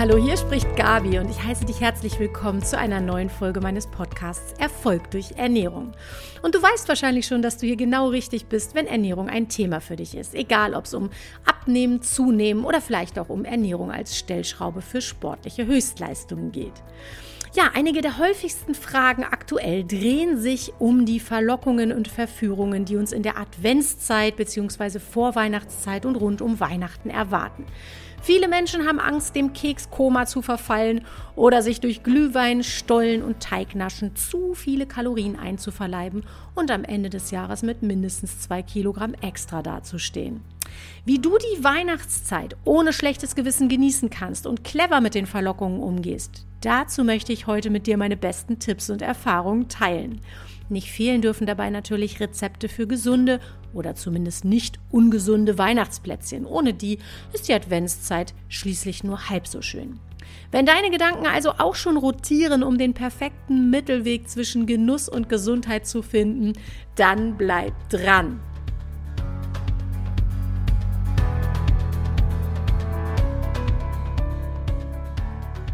Hallo, hier spricht Gabi und ich heiße dich herzlich willkommen zu einer neuen Folge meines Podcasts Erfolg durch Ernährung. Und du weißt wahrscheinlich schon, dass du hier genau richtig bist, wenn Ernährung ein Thema für dich ist. Egal, ob es um Abnehmen, Zunehmen oder vielleicht auch um Ernährung als Stellschraube für sportliche Höchstleistungen geht. Ja, einige der häufigsten Fragen aktuell drehen sich um die Verlockungen und Verführungen, die uns in der Adventszeit bzw. Vorweihnachtszeit und rund um Weihnachten erwarten. Viele Menschen haben Angst, dem Kekskoma zu verfallen oder sich durch Glühwein, Stollen und Teignaschen zu viele Kalorien einzuverleiben und am Ende des Jahres mit mindestens zwei Kilogramm extra dazustehen. Wie du die Weihnachtszeit ohne schlechtes Gewissen genießen kannst und clever mit den Verlockungen umgehst, dazu möchte ich heute mit dir meine besten Tipps und Erfahrungen teilen. Nicht fehlen dürfen dabei natürlich Rezepte für gesunde oder zumindest nicht ungesunde Weihnachtsplätzchen. Ohne die ist die Adventszeit schließlich nur halb so schön. Wenn deine Gedanken also auch schon rotieren, um den perfekten Mittelweg zwischen Genuss und Gesundheit zu finden, dann bleib dran.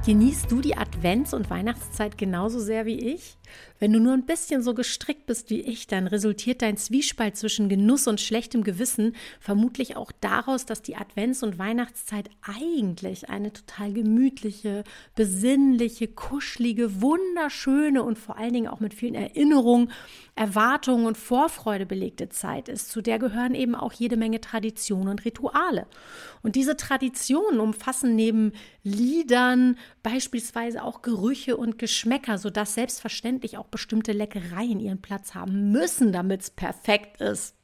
Genießt du die Advents- und Weihnachtszeit genauso sehr wie ich? Wenn du nur ein bisschen so gestrickt bist wie ich, dann resultiert dein Zwiespalt zwischen Genuss und schlechtem Gewissen vermutlich auch daraus, dass die Advents- und Weihnachtszeit eigentlich eine total gemütliche, besinnliche, kuschelige, wunderschöne und vor allen Dingen auch mit vielen Erinnerungen Erwartungen und Vorfreude belegte Zeit ist. Zu der gehören eben auch jede Menge Traditionen und Rituale. Und diese Traditionen umfassen neben Liedern beispielsweise auch Gerüche und Geschmäcker, sodass selbstverständlich auch bestimmte Leckereien ihren Platz haben müssen, damit es perfekt ist.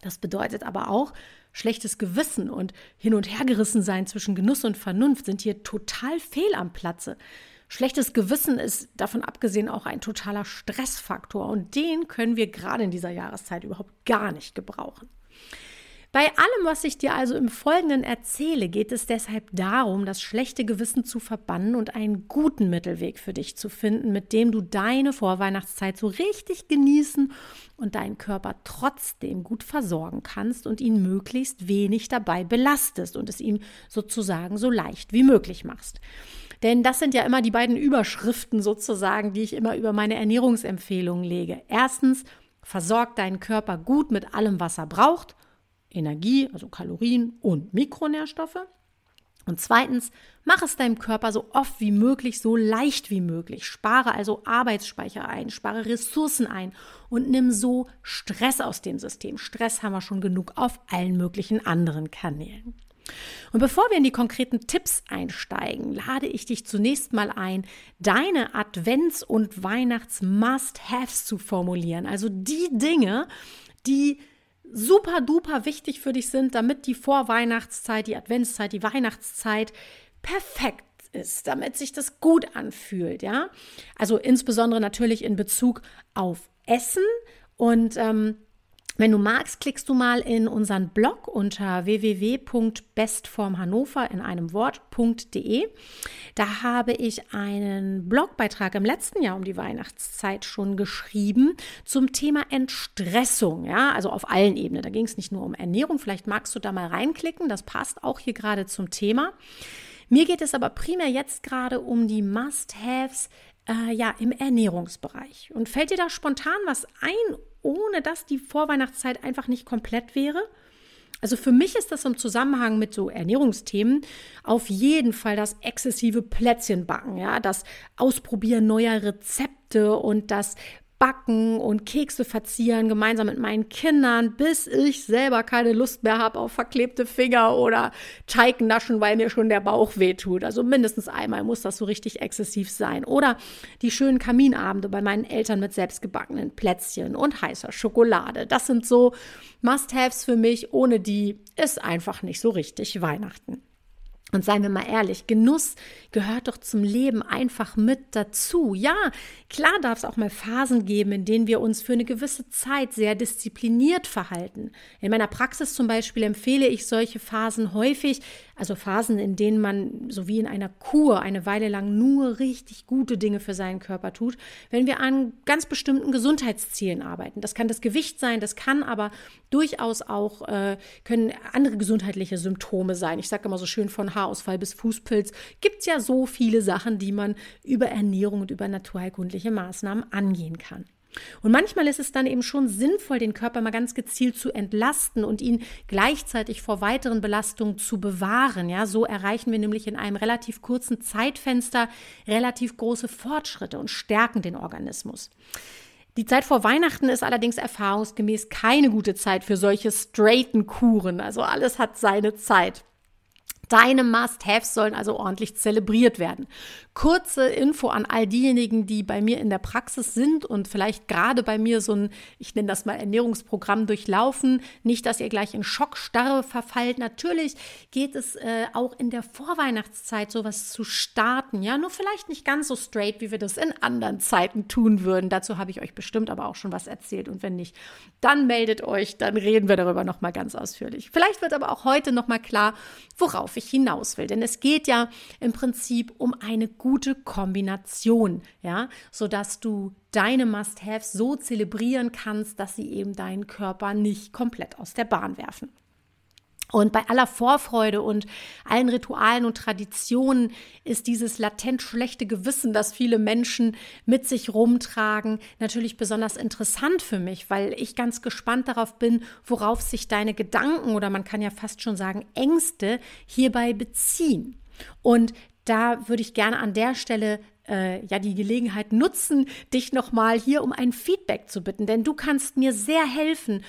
Das bedeutet aber auch, schlechtes Gewissen und hin und hergerissen sein zwischen Genuss und Vernunft sind hier total fehl am Platze. Schlechtes Gewissen ist davon abgesehen auch ein totaler Stressfaktor und den können wir gerade in dieser Jahreszeit überhaupt gar nicht gebrauchen. Bei allem, was ich dir also im Folgenden erzähle, geht es deshalb darum, das schlechte Gewissen zu verbannen und einen guten Mittelweg für dich zu finden, mit dem du deine Vorweihnachtszeit so richtig genießen und deinen Körper trotzdem gut versorgen kannst und ihn möglichst wenig dabei belastest und es ihm sozusagen so leicht wie möglich machst. Denn das sind ja immer die beiden Überschriften sozusagen, die ich immer über meine Ernährungsempfehlungen lege. Erstens, versorg deinen Körper gut mit allem, was er braucht. Energie, also Kalorien und Mikronährstoffe. Und zweitens, mach es deinem Körper so oft wie möglich, so leicht wie möglich. Spare also Arbeitsspeicher ein, spare Ressourcen ein und nimm so Stress aus dem System. Stress haben wir schon genug auf allen möglichen anderen Kanälen. Und bevor wir in die konkreten Tipps einsteigen, lade ich dich zunächst mal ein, deine Advents- und Weihnachts-Must-Haves zu formulieren. Also die Dinge, die super duper wichtig für dich sind, damit die Vorweihnachtszeit, die Adventszeit, die Weihnachtszeit perfekt ist, damit sich das gut anfühlt, ja. Also insbesondere natürlich in Bezug auf Essen und ähm, wenn du magst, klickst du mal in unseren Blog unter www.bestformhannover in einem Wort.de. Da habe ich einen Blogbeitrag im letzten Jahr um die Weihnachtszeit schon geschrieben zum Thema Entstressung, ja, also auf allen Ebenen. Da ging es nicht nur um Ernährung, vielleicht magst du da mal reinklicken, das passt auch hier gerade zum Thema. Mir geht es aber primär jetzt gerade um die Must-Haves äh, ja, im Ernährungsbereich. Und fällt dir da spontan was ein, ohne dass die Vorweihnachtszeit einfach nicht komplett wäre? Also für mich ist das im Zusammenhang mit so Ernährungsthemen auf jeden Fall das exzessive Plätzchenbacken, ja, das Ausprobieren neuer Rezepte und das backen und Kekse verzieren, gemeinsam mit meinen Kindern, bis ich selber keine Lust mehr habe auf verklebte Finger oder Teig naschen, weil mir schon der Bauch wehtut. Also mindestens einmal muss das so richtig exzessiv sein. Oder die schönen Kaminabende bei meinen Eltern mit selbstgebackenen Plätzchen und heißer Schokolade. Das sind so Must-Haves für mich. Ohne die ist einfach nicht so richtig Weihnachten. Und seien wir mal ehrlich, Genuss gehört doch zum Leben einfach mit dazu. Ja, klar darf es auch mal Phasen geben, in denen wir uns für eine gewisse Zeit sehr diszipliniert verhalten. In meiner Praxis zum Beispiel empfehle ich solche Phasen häufig Also Phasen, in denen man so wie in einer Kur eine Weile lang nur richtig gute Dinge für seinen Körper tut, wenn wir an ganz bestimmten Gesundheitszielen arbeiten. Das kann das Gewicht sein, das kann aber durchaus auch äh, können andere gesundheitliche Symptome sein. Ich sage immer so schön von Haarausfall bis Fußpilz. Gibt es ja so viele Sachen, die man über Ernährung und über naturheilkundliche Maßnahmen angehen kann. Und manchmal ist es dann eben schon sinnvoll, den Körper mal ganz gezielt zu entlasten und ihn gleichzeitig vor weiteren Belastungen zu bewahren. Ja, so erreichen wir nämlich in einem relativ kurzen Zeitfenster relativ große Fortschritte und stärken den Organismus. Die Zeit vor Weihnachten ist allerdings erfahrungsgemäß keine gute Zeit für solche straighten Kuren. Also alles hat seine Zeit. Deine Must-Haves sollen also ordentlich zelebriert werden. Kurze Info an all diejenigen, die bei mir in der Praxis sind und vielleicht gerade bei mir so ein, ich nenne das mal Ernährungsprogramm durchlaufen. Nicht, dass ihr gleich in Schockstarre verfallt. Natürlich geht es äh, auch in der Vorweihnachtszeit sowas zu starten. Ja, nur vielleicht nicht ganz so straight, wie wir das in anderen Zeiten tun würden. Dazu habe ich euch bestimmt aber auch schon was erzählt. Und wenn nicht, dann meldet euch, dann reden wir darüber nochmal ganz ausführlich. Vielleicht wird aber auch heute nochmal klar, worauf ich hinaus will. Denn es geht ja im Prinzip um eine gute Kombination, ja, sodass du deine Must-Haves so zelebrieren kannst, dass sie eben deinen Körper nicht komplett aus der Bahn werfen. Und bei aller Vorfreude und allen Ritualen und Traditionen ist dieses latent schlechte Gewissen, das viele Menschen mit sich rumtragen, natürlich besonders interessant für mich, weil ich ganz gespannt darauf bin, worauf sich deine Gedanken oder man kann ja fast schon sagen Ängste hierbei beziehen. Und da würde ich gerne an der Stelle äh, ja die Gelegenheit nutzen, dich nochmal hier um ein Feedback zu bitten, denn du kannst mir sehr helfen,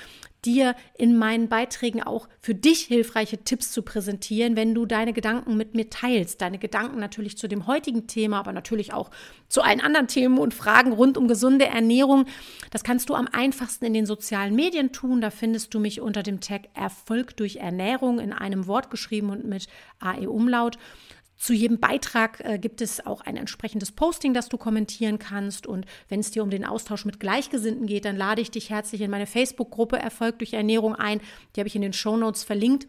dir in meinen Beiträgen auch für dich hilfreiche Tipps zu präsentieren, wenn du deine Gedanken mit mir teilst. Deine Gedanken natürlich zu dem heutigen Thema, aber natürlich auch zu allen anderen Themen und Fragen rund um gesunde Ernährung. Das kannst du am einfachsten in den sozialen Medien tun. Da findest du mich unter dem Tag Erfolg durch Ernährung in einem Wort geschrieben und mit AE Umlaut. Zu jedem Beitrag äh, gibt es auch ein entsprechendes Posting, das du kommentieren kannst. Und wenn es dir um den Austausch mit Gleichgesinnten geht, dann lade ich dich herzlich in meine Facebook-Gruppe Erfolg durch Ernährung ein. Die habe ich in den Show Notes verlinkt.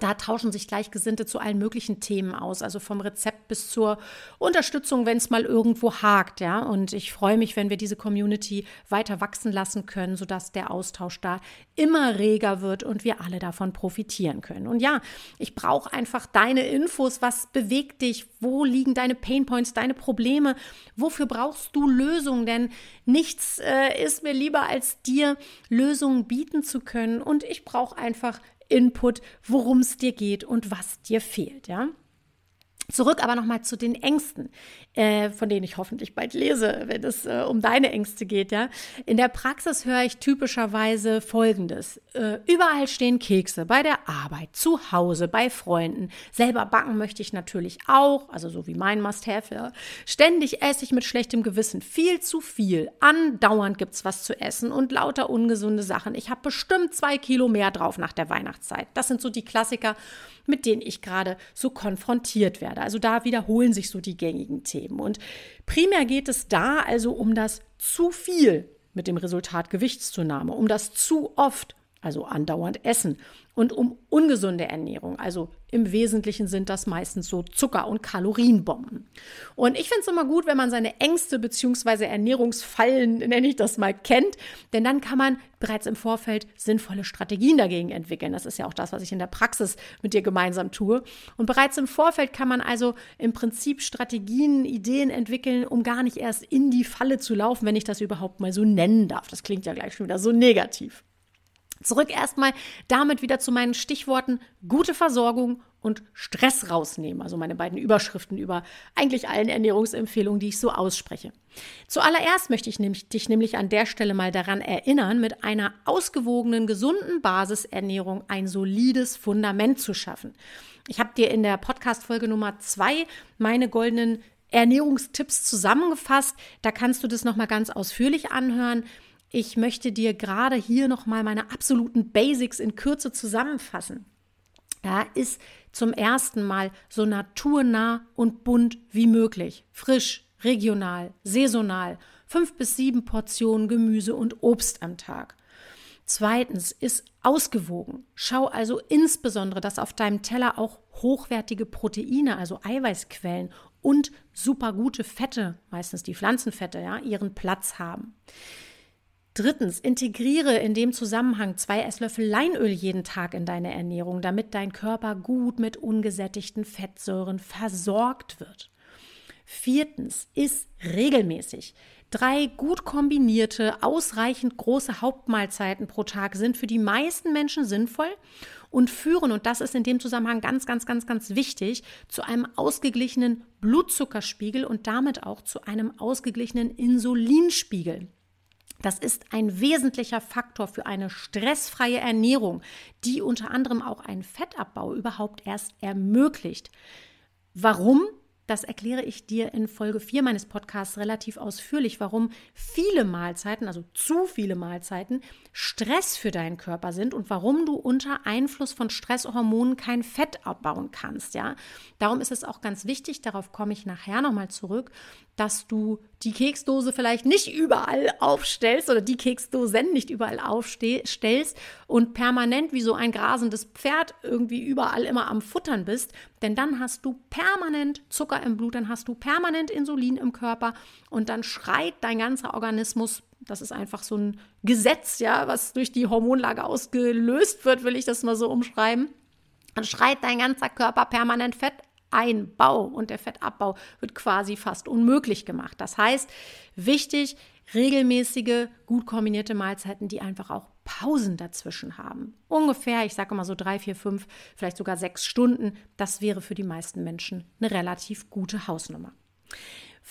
Da tauschen sich Gleichgesinnte zu allen möglichen Themen aus, also vom Rezept bis zur Unterstützung, wenn es mal irgendwo hakt, ja. Und ich freue mich, wenn wir diese Community weiter wachsen lassen können, sodass der Austausch da immer reger wird und wir alle davon profitieren können. Und ja, ich brauche einfach deine Infos. Was bewegt dich? Wo liegen deine Painpoints, deine Probleme? Wofür brauchst du Lösungen? Denn nichts äh, ist mir lieber, als dir Lösungen bieten zu können. Und ich brauche einfach Input, worum es dir geht und was dir fehlt, ja. Zurück aber nochmal zu den Ängsten, äh, von denen ich hoffentlich bald lese, wenn es äh, um deine Ängste geht. Ja? In der Praxis höre ich typischerweise Folgendes. Äh, überall stehen Kekse, bei der Arbeit, zu Hause, bei Freunden. Selber backen möchte ich natürlich auch, also so wie mein Must-Have. Ja? Ständig esse ich mit schlechtem Gewissen viel zu viel. Andauernd gibt es was zu essen und lauter ungesunde Sachen. Ich habe bestimmt zwei Kilo mehr drauf nach der Weihnachtszeit. Das sind so die Klassiker, mit denen ich gerade so konfrontiert werde. Also da wiederholen sich so die gängigen Themen. Und primär geht es da also um das zu viel mit dem Resultat Gewichtszunahme, um das zu oft, also andauernd Essen und um ungesunde Ernährung. Also im Wesentlichen sind das meistens so Zucker- und Kalorienbomben. Und ich finde es immer gut, wenn man seine Ängste bzw. Ernährungsfallen, nenne ich das mal, kennt, denn dann kann man bereits im Vorfeld sinnvolle Strategien dagegen entwickeln. Das ist ja auch das, was ich in der Praxis mit dir gemeinsam tue. Und bereits im Vorfeld kann man also im Prinzip Strategien, Ideen entwickeln, um gar nicht erst in die Falle zu laufen, wenn ich das überhaupt mal so nennen darf. Das klingt ja gleich schon wieder so negativ. Zurück erstmal damit wieder zu meinen Stichworten gute Versorgung und Stress rausnehmen. Also meine beiden Überschriften über eigentlich allen Ernährungsempfehlungen, die ich so ausspreche. Zuallererst möchte ich nämlich, dich nämlich an der Stelle mal daran erinnern, mit einer ausgewogenen, gesunden Basisernährung ein solides Fundament zu schaffen. Ich habe dir in der Podcast-Folge Nummer zwei meine goldenen Ernährungstipps zusammengefasst. Da kannst du das nochmal ganz ausführlich anhören. Ich möchte dir gerade hier nochmal meine absoluten Basics in Kürze zusammenfassen. Da ist zum ersten Mal so naturnah und bunt wie möglich. Frisch, regional, saisonal. Fünf bis sieben Portionen Gemüse und Obst am Tag. Zweitens ist ausgewogen. Schau also insbesondere, dass auf deinem Teller auch hochwertige Proteine, also Eiweißquellen und super gute Fette, meistens die Pflanzenfette, ja, ihren Platz haben. Drittens, integriere in dem Zusammenhang zwei Esslöffel Leinöl jeden Tag in deine Ernährung, damit dein Körper gut mit ungesättigten Fettsäuren versorgt wird. Viertens, iss regelmäßig. Drei gut kombinierte, ausreichend große Hauptmahlzeiten pro Tag sind für die meisten Menschen sinnvoll und führen, und das ist in dem Zusammenhang ganz, ganz, ganz, ganz wichtig, zu einem ausgeglichenen Blutzuckerspiegel und damit auch zu einem ausgeglichenen Insulinspiegel. Das ist ein wesentlicher Faktor für eine stressfreie Ernährung, die unter anderem auch einen Fettabbau überhaupt erst ermöglicht. Warum? Das erkläre ich dir in Folge 4 meines Podcasts relativ ausführlich, warum viele Mahlzeiten, also zu viele Mahlzeiten, Stress für deinen Körper sind und warum du unter Einfluss von Stresshormonen kein Fett abbauen kannst. Ja? Darum ist es auch ganz wichtig, darauf komme ich nachher nochmal zurück, dass du die Keksdose vielleicht nicht überall aufstellst oder die Keksdosen nicht überall aufstellst und permanent wie so ein grasendes Pferd irgendwie überall immer am Futtern bist, denn dann hast du permanent Zucker im Blut, dann hast du permanent Insulin im Körper und dann schreit dein ganzer Organismus das ist einfach so ein Gesetz, ja, was durch die Hormonlage ausgelöst wird, will ich das mal so umschreiben. Dann schreit dein ganzer Körper permanent Fett Einbau und der Fettabbau wird quasi fast unmöglich gemacht. Das heißt, wichtig, regelmäßige, gut kombinierte Mahlzeiten, die einfach auch Pausen dazwischen haben. Ungefähr, ich sage mal so drei, vier, fünf, vielleicht sogar sechs Stunden. Das wäre für die meisten Menschen eine relativ gute Hausnummer.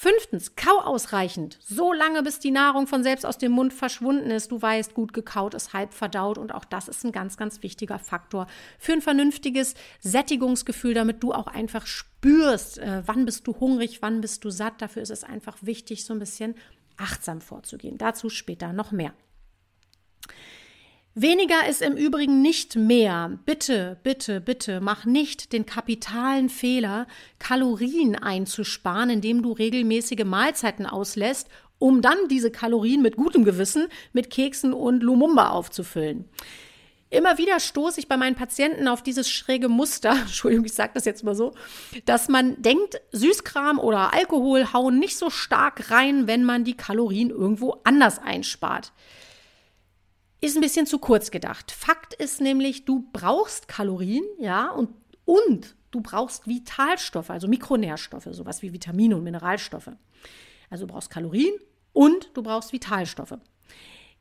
Fünftens, kau ausreichend. So lange, bis die Nahrung von selbst aus dem Mund verschwunden ist. Du weißt, gut gekaut ist halb verdaut und auch das ist ein ganz, ganz wichtiger Faktor für ein vernünftiges Sättigungsgefühl, damit du auch einfach spürst, äh, wann bist du hungrig, wann bist du satt. Dafür ist es einfach wichtig, so ein bisschen achtsam vorzugehen. Dazu später noch mehr. Weniger ist im Übrigen nicht mehr. Bitte, bitte, bitte, mach nicht den kapitalen Fehler, Kalorien einzusparen, indem du regelmäßige Mahlzeiten auslässt, um dann diese Kalorien mit gutem Gewissen mit Keksen und Lumumba aufzufüllen. Immer wieder stoße ich bei meinen Patienten auf dieses schräge Muster, Entschuldigung, ich sage das jetzt mal so, dass man denkt, Süßkram oder Alkohol hauen nicht so stark rein, wenn man die Kalorien irgendwo anders einspart ist ein bisschen zu kurz gedacht. Fakt ist nämlich, du brauchst Kalorien, ja, und, und du brauchst Vitalstoffe, also Mikronährstoffe, sowas wie Vitamine und Mineralstoffe. Also du brauchst Kalorien und du brauchst Vitalstoffe.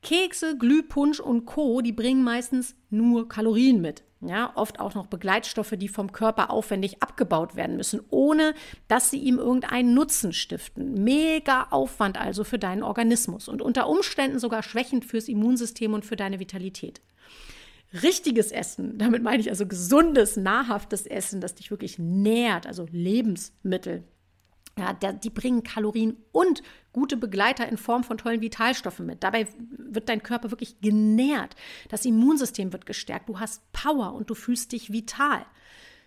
Kekse, Glühpunsch und Co., die bringen meistens nur Kalorien mit. Ja, oft auch noch Begleitstoffe, die vom Körper aufwendig abgebaut werden müssen, ohne dass sie ihm irgendeinen Nutzen stiften. Mega Aufwand also für deinen Organismus und unter Umständen sogar schwächend fürs Immunsystem und für deine Vitalität. Richtiges Essen, damit meine ich also gesundes, nahrhaftes Essen, das dich wirklich nährt, also Lebensmittel, ja, die bringen Kalorien und gute Begleiter in Form von tollen Vitalstoffen mit. Dabei wird dein Körper wirklich genährt. Das Immunsystem wird gestärkt. Du hast Power und du fühlst dich vital.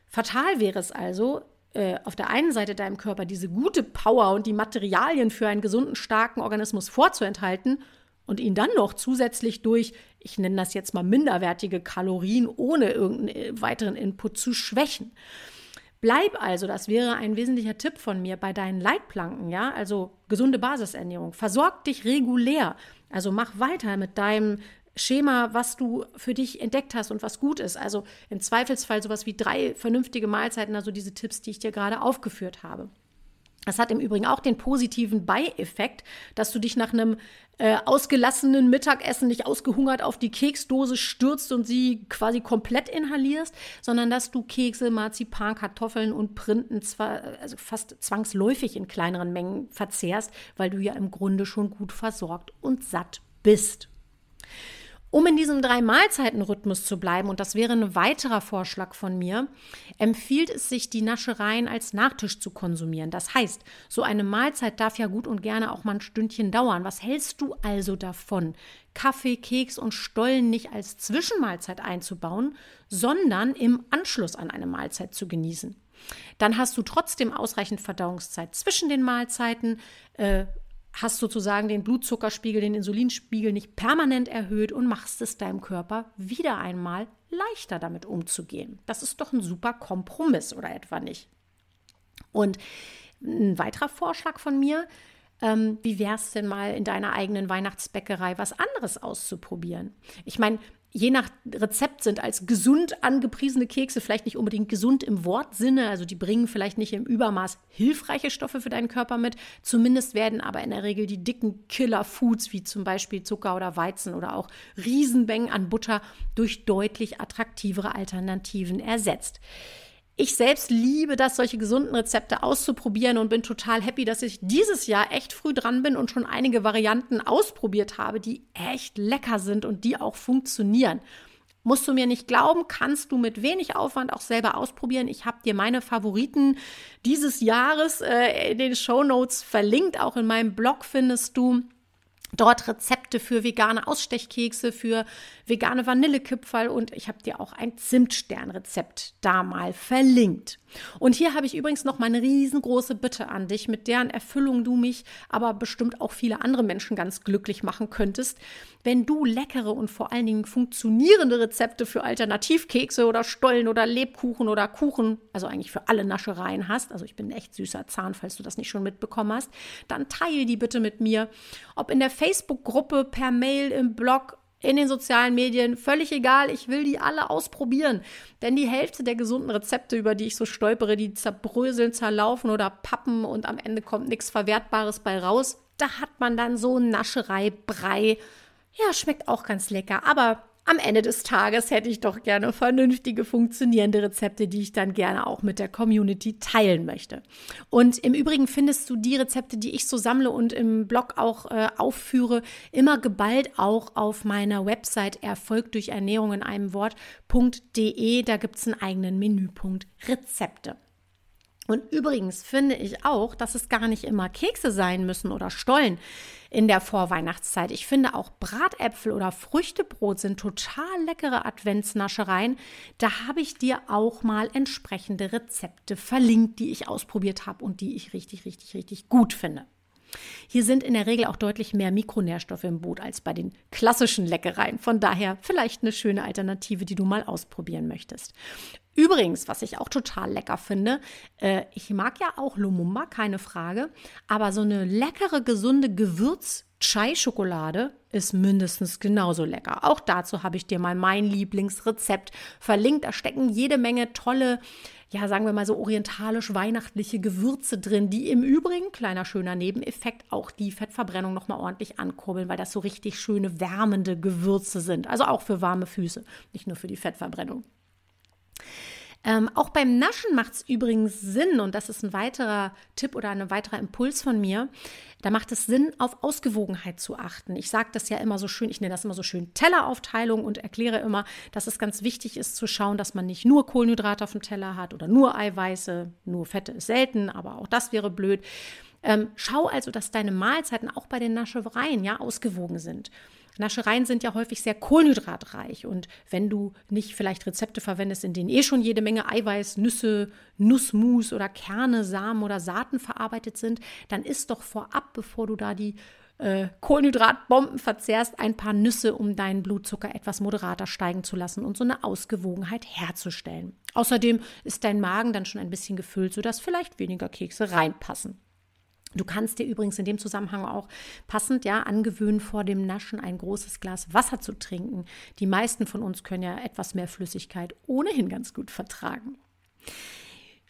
Fatal wäre es also, äh, auf der einen Seite deinem Körper diese gute Power und die Materialien für einen gesunden, starken Organismus vorzuenthalten und ihn dann noch zusätzlich durch, ich nenne das jetzt mal minderwertige Kalorien ohne irgendeinen weiteren Input zu schwächen. Bleib also, das wäre ein wesentlicher Tipp von mir bei deinen Leitplanken, ja, also gesunde Basisernährung. Versorg dich regulär. Also mach weiter mit deinem Schema, was du für dich entdeckt hast und was gut ist. Also im Zweifelsfall sowas wie drei vernünftige Mahlzeiten, also diese Tipps, die ich dir gerade aufgeführt habe. Das hat im Übrigen auch den positiven Beieffekt, dass du dich nach einem äh, ausgelassenen Mittagessen nicht ausgehungert auf die Keksdose stürzt und sie quasi komplett inhalierst, sondern dass du Kekse, Marzipan, Kartoffeln und Printen zwar also fast zwangsläufig in kleineren Mengen verzehrst, weil du ja im Grunde schon gut versorgt und satt bist. Um in diesem Drei-Mahlzeiten-Rhythmus zu bleiben, und das wäre ein weiterer Vorschlag von mir, empfiehlt es sich, die Naschereien als Nachtisch zu konsumieren. Das heißt, so eine Mahlzeit darf ja gut und gerne auch mal ein Stündchen dauern. Was hältst du also davon, Kaffee, Keks und Stollen nicht als Zwischenmahlzeit einzubauen, sondern im Anschluss an eine Mahlzeit zu genießen? Dann hast du trotzdem ausreichend Verdauungszeit zwischen den Mahlzeiten. Äh, hast sozusagen den Blutzuckerspiegel, den Insulinspiegel nicht permanent erhöht und machst es deinem Körper wieder einmal leichter damit umzugehen. Das ist doch ein super Kompromiss, oder etwa nicht? Und ein weiterer Vorschlag von mir, ähm, wie wäre es denn mal in deiner eigenen Weihnachtsbäckerei was anderes auszuprobieren? Ich meine, je nach Rezept sind als gesund angepriesene Kekse vielleicht nicht unbedingt gesund im Wortsinne, also die bringen vielleicht nicht im Übermaß hilfreiche Stoffe für deinen Körper mit. Zumindest werden aber in der Regel die dicken Killer-Foods wie zum Beispiel Zucker oder Weizen oder auch Riesenmengen an Butter durch deutlich attraktivere Alternativen ersetzt. Ich selbst liebe das, solche gesunden Rezepte auszuprobieren und bin total happy, dass ich dieses Jahr echt früh dran bin und schon einige Varianten ausprobiert habe, die echt lecker sind und die auch funktionieren. Musst du mir nicht glauben, kannst du mit wenig Aufwand auch selber ausprobieren. Ich habe dir meine Favoriten dieses Jahres äh, in den Show Notes verlinkt. Auch in meinem Blog findest du Dort Rezepte für vegane Ausstechkekse, für vegane Vanillekipferl und ich habe dir auch ein Zimtsternrezept da mal verlinkt. Und hier habe ich übrigens noch meine riesengroße Bitte an dich, mit deren Erfüllung du mich, aber bestimmt auch viele andere Menschen ganz glücklich machen könntest. Wenn du leckere und vor allen Dingen funktionierende Rezepte für Alternativkekse oder Stollen oder Lebkuchen oder Kuchen, also eigentlich für alle Naschereien hast, also ich bin echt süßer Zahn, falls du das nicht schon mitbekommen hast, dann teile die bitte mit mir, ob in der Facebook-Gruppe, per Mail, im Blog, in den sozialen Medien, völlig egal, ich will die alle ausprobieren. Denn die Hälfte der gesunden Rezepte, über die ich so stolpere, die zerbröseln, zerlaufen oder pappen und am Ende kommt nichts Verwertbares bei raus. Da hat man dann so Nascherei-Brei. Ja, schmeckt auch ganz lecker, aber am Ende des Tages hätte ich doch gerne vernünftige, funktionierende Rezepte, die ich dann gerne auch mit der Community teilen möchte. Und im Übrigen findest du die Rezepte, die ich so sammle und im Blog auch äh, aufführe, immer geballt auch auf meiner Website Erfolg durch Ernährung in einem Wort.de. Da gibt es einen eigenen Menüpunkt Rezepte. Und übrigens finde ich auch, dass es gar nicht immer Kekse sein müssen oder Stollen in der Vorweihnachtszeit. Ich finde auch Bratäpfel oder Früchtebrot sind total leckere Adventsnaschereien. Da habe ich dir auch mal entsprechende Rezepte verlinkt, die ich ausprobiert habe und die ich richtig, richtig, richtig gut finde. Hier sind in der Regel auch deutlich mehr Mikronährstoffe im Boot als bei den klassischen Leckereien. Von daher vielleicht eine schöne Alternative, die du mal ausprobieren möchtest. Übrigens, was ich auch total lecker finde, äh, ich mag ja auch Lumumba, keine Frage, aber so eine leckere, gesunde Gewürz- Chai-Schokolade ist mindestens genauso lecker. Auch dazu habe ich dir mal mein Lieblingsrezept verlinkt. Da stecken jede Menge tolle, ja, sagen wir mal so orientalisch-weihnachtliche Gewürze drin, die im Übrigen, kleiner schöner Nebeneffekt, auch die Fettverbrennung nochmal ordentlich ankurbeln, weil das so richtig schöne, wärmende Gewürze sind. Also auch für warme Füße, nicht nur für die Fettverbrennung. Ähm, auch beim Naschen macht es übrigens Sinn, und das ist ein weiterer Tipp oder ein weiterer Impuls von mir, da macht es Sinn, auf Ausgewogenheit zu achten. Ich sage das ja immer so schön, ich nenne das immer so schön Telleraufteilung und erkläre immer, dass es ganz wichtig ist zu schauen, dass man nicht nur Kohlenhydrate auf dem Teller hat oder nur Eiweiße, nur Fette ist selten, aber auch das wäre blöd. Ähm, schau also, dass deine Mahlzeiten auch bei den Naschereien ja ausgewogen sind. Naschereien sind ja häufig sehr kohlenhydratreich und wenn du nicht vielleicht Rezepte verwendest, in denen eh schon jede Menge Eiweiß, Nüsse, Nussmus oder Kerne, Samen oder Saaten verarbeitet sind, dann isst doch vorab, bevor du da die äh, Kohlenhydratbomben verzehrst, ein paar Nüsse, um deinen Blutzucker etwas moderater steigen zu lassen und so eine Ausgewogenheit herzustellen. Außerdem ist dein Magen dann schon ein bisschen gefüllt, sodass vielleicht weniger Kekse reinpassen. Du kannst dir übrigens in dem Zusammenhang auch passend ja angewöhnen, vor dem Naschen ein großes Glas Wasser zu trinken. Die meisten von uns können ja etwas mehr Flüssigkeit ohnehin ganz gut vertragen.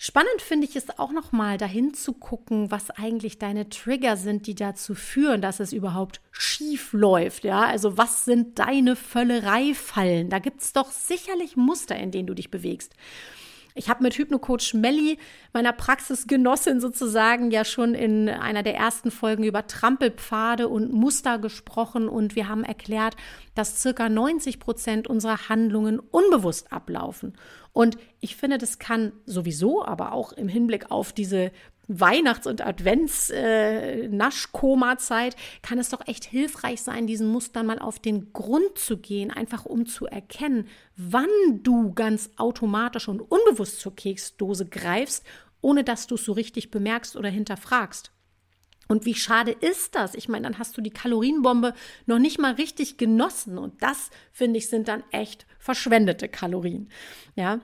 Spannend finde ich es auch nochmal dahin zu gucken, was eigentlich deine Trigger sind, die dazu führen, dass es überhaupt schief läuft. Ja, also was sind deine Völlereifallen? Da gibt es doch sicherlich Muster, in denen du dich bewegst. Ich habe mit Hypnocoach Melli, meiner Praxisgenossin sozusagen, ja schon in einer der ersten Folgen über Trampelpfade und Muster gesprochen und wir haben erklärt, dass circa 90 Prozent unserer Handlungen unbewusst ablaufen. Und ich finde, das kann sowieso, aber auch im Hinblick auf diese Weihnachts- und Advents-Naschkoma-Zeit äh, kann es doch echt hilfreich sein, diesen Mustern mal auf den Grund zu gehen, einfach um zu erkennen, wann du ganz automatisch und unbewusst zur Keksdose greifst, ohne dass du es so richtig bemerkst oder hinterfragst. Und wie schade ist das? Ich meine, dann hast du die Kalorienbombe noch nicht mal richtig genossen. Und das, finde ich, sind dann echt verschwendete Kalorien. Ja.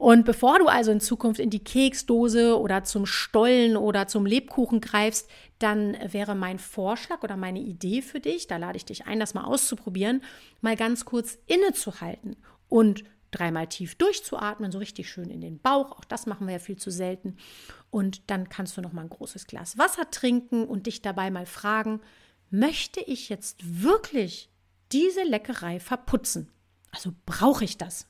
Und bevor du also in Zukunft in die Keksdose oder zum Stollen oder zum Lebkuchen greifst, dann wäre mein Vorschlag oder meine Idee für dich, da lade ich dich ein, das mal auszuprobieren, mal ganz kurz innezuhalten und dreimal tief durchzuatmen, so richtig schön in den Bauch. Auch das machen wir ja viel zu selten. Und dann kannst du noch mal ein großes Glas Wasser trinken und dich dabei mal fragen: Möchte ich jetzt wirklich diese Leckerei verputzen? Also brauche ich das?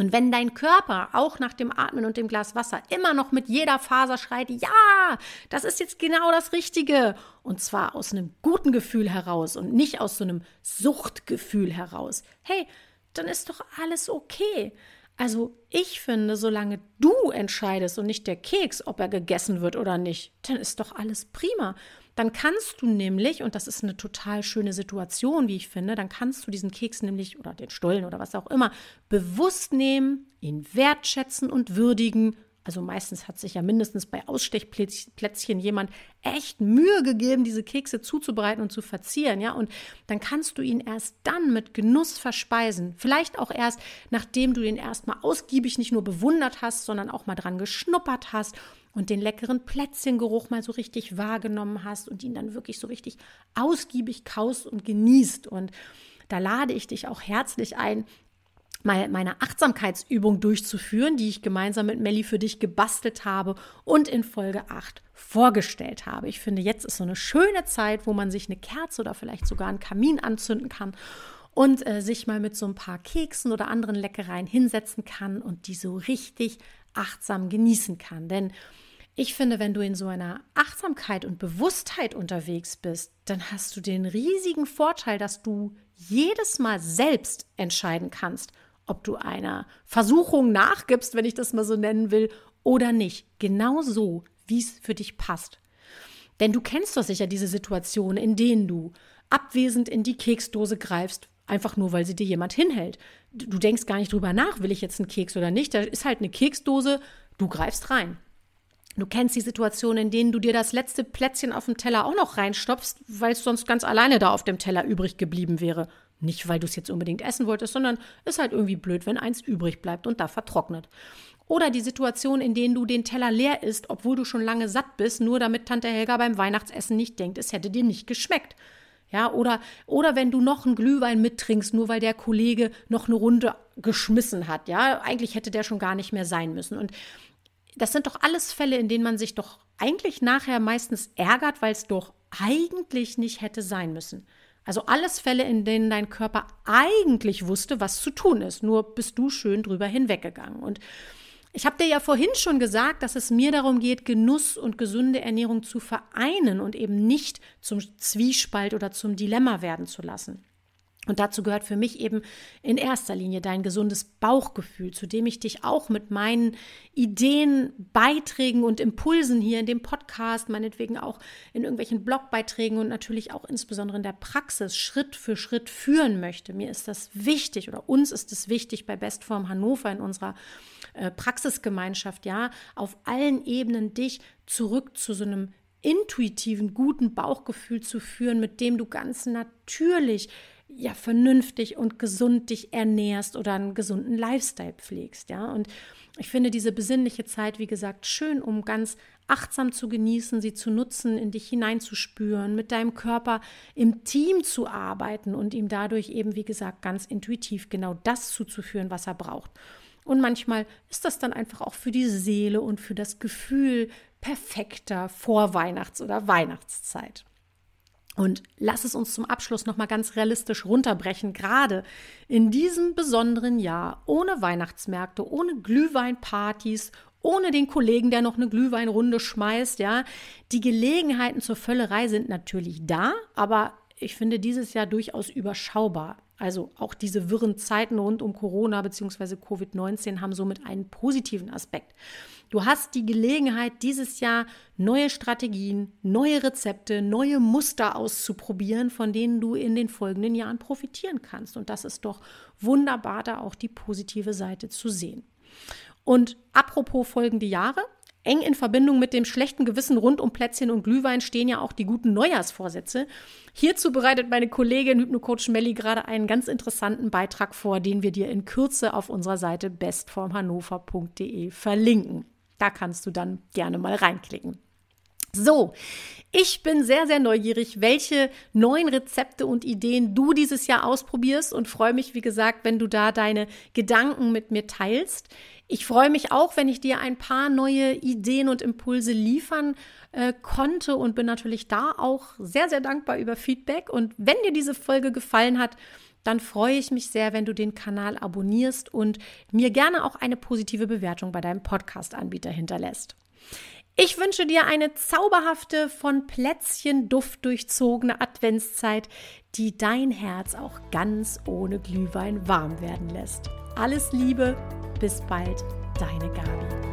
Und wenn dein Körper auch nach dem Atmen und dem Glas Wasser immer noch mit jeder Faser schreit, ja, das ist jetzt genau das Richtige, und zwar aus einem guten Gefühl heraus und nicht aus so einem Suchtgefühl heraus, hey, dann ist doch alles okay. Also ich finde, solange du entscheidest und nicht der Keks, ob er gegessen wird oder nicht, dann ist doch alles prima. Dann kannst du nämlich, und das ist eine total schöne Situation, wie ich finde, dann kannst du diesen Keks nämlich oder den Stollen oder was auch immer bewusst nehmen, ihn wertschätzen und würdigen also meistens hat sich ja mindestens bei Ausstechplätzchen jemand echt Mühe gegeben, diese Kekse zuzubereiten und zu verzieren, ja. Und dann kannst du ihn erst dann mit Genuss verspeisen. Vielleicht auch erst, nachdem du ihn erstmal ausgiebig nicht nur bewundert hast, sondern auch mal dran geschnuppert hast und den leckeren Plätzchengeruch mal so richtig wahrgenommen hast und ihn dann wirklich so richtig ausgiebig kaust und genießt. Und da lade ich dich auch herzlich ein, meine Achtsamkeitsübung durchzuführen, die ich gemeinsam mit Melli für dich gebastelt habe und in Folge 8 vorgestellt habe. Ich finde, jetzt ist so eine schöne Zeit, wo man sich eine Kerze oder vielleicht sogar einen Kamin anzünden kann und äh, sich mal mit so ein paar Keksen oder anderen Leckereien hinsetzen kann und die so richtig achtsam genießen kann. Denn ich finde, wenn du in so einer Achtsamkeit und Bewusstheit unterwegs bist, dann hast du den riesigen Vorteil, dass du jedes Mal selbst entscheiden kannst, ob du einer Versuchung nachgibst, wenn ich das mal so nennen will, oder nicht. Genau so, wie es für dich passt. Denn du kennst doch sicher diese Situation, in denen du abwesend in die Keksdose greifst, einfach nur, weil sie dir jemand hinhält. Du denkst gar nicht drüber nach, will ich jetzt einen Keks oder nicht. Da ist halt eine Keksdose, du greifst rein. Du kennst die Situation, in denen du dir das letzte Plätzchen auf dem Teller auch noch reinstopfst, weil es sonst ganz alleine da auf dem Teller übrig geblieben wäre. Nicht, weil du es jetzt unbedingt essen wolltest, sondern ist halt irgendwie blöd, wenn eins übrig bleibt und da vertrocknet. Oder die Situation, in denen du den Teller leer isst, obwohl du schon lange satt bist, nur damit Tante Helga beim Weihnachtsessen nicht denkt, es hätte dir nicht geschmeckt. Ja, oder, oder wenn du noch einen Glühwein mittrinkst, nur weil der Kollege noch eine Runde geschmissen hat. Ja, eigentlich hätte der schon gar nicht mehr sein müssen. Und das sind doch alles Fälle, in denen man sich doch eigentlich nachher meistens ärgert, weil es doch eigentlich nicht hätte sein müssen. Also alles Fälle, in denen dein Körper eigentlich wusste, was zu tun ist. Nur bist du schön drüber hinweggegangen. Und ich habe dir ja vorhin schon gesagt, dass es mir darum geht, Genuss und gesunde Ernährung zu vereinen und eben nicht zum Zwiespalt oder zum Dilemma werden zu lassen. Und dazu gehört für mich eben in erster Linie dein gesundes Bauchgefühl, zu dem ich dich auch mit meinen Ideen, Beiträgen und Impulsen hier in dem Podcast, meinetwegen auch in irgendwelchen Blogbeiträgen und natürlich auch insbesondere in der Praxis Schritt für Schritt führen möchte. Mir ist das wichtig oder uns ist es wichtig bei Bestform Hannover in unserer äh, Praxisgemeinschaft, ja, auf allen Ebenen dich zurück zu so einem intuitiven, guten Bauchgefühl zu führen, mit dem du ganz natürlich ja vernünftig und gesund dich ernährst oder einen gesunden Lifestyle pflegst, ja. Und ich finde diese besinnliche Zeit, wie gesagt, schön, um ganz achtsam zu genießen, sie zu nutzen, in dich hineinzuspüren, mit deinem Körper im Team zu arbeiten und ihm dadurch eben, wie gesagt, ganz intuitiv genau das zuzuführen, was er braucht. Und manchmal ist das dann einfach auch für die Seele und für das Gefühl perfekter Vorweihnachts- oder Weihnachtszeit. Und lass es uns zum Abschluss noch mal ganz realistisch runterbrechen. Gerade in diesem besonderen Jahr, ohne Weihnachtsmärkte, ohne Glühweinpartys, ohne den Kollegen, der noch eine Glühweinrunde schmeißt, ja. Die Gelegenheiten zur Völlerei sind natürlich da, aber ich finde dieses Jahr durchaus überschaubar. Also auch diese wirren Zeiten rund um Corona bzw. Covid-19 haben somit einen positiven Aspekt. Du hast die Gelegenheit, dieses Jahr neue Strategien, neue Rezepte, neue Muster auszuprobieren, von denen du in den folgenden Jahren profitieren kannst. Und das ist doch wunderbar, da auch die positive Seite zu sehen. Und apropos folgende Jahre, Eng in Verbindung mit dem schlechten Gewissen rund um Plätzchen und Glühwein stehen ja auch die guten Neujahrsvorsätze. Hierzu bereitet meine Kollegin Hypnocoach Melli gerade einen ganz interessanten Beitrag vor, den wir dir in Kürze auf unserer Seite bestformhannover.de verlinken. Da kannst du dann gerne mal reinklicken. So, ich bin sehr, sehr neugierig, welche neuen Rezepte und Ideen du dieses Jahr ausprobierst und freue mich, wie gesagt, wenn du da deine Gedanken mit mir teilst. Ich freue mich auch, wenn ich dir ein paar neue Ideen und Impulse liefern äh, konnte und bin natürlich da auch sehr, sehr dankbar über Feedback. Und wenn dir diese Folge gefallen hat, dann freue ich mich sehr, wenn du den Kanal abonnierst und mir gerne auch eine positive Bewertung bei deinem Podcast-Anbieter hinterlässt. Ich wünsche dir eine zauberhafte, von Plätzchenduft durchzogene Adventszeit, die dein Herz auch ganz ohne Glühwein warm werden lässt. Alles Liebe, bis bald, deine Gabi.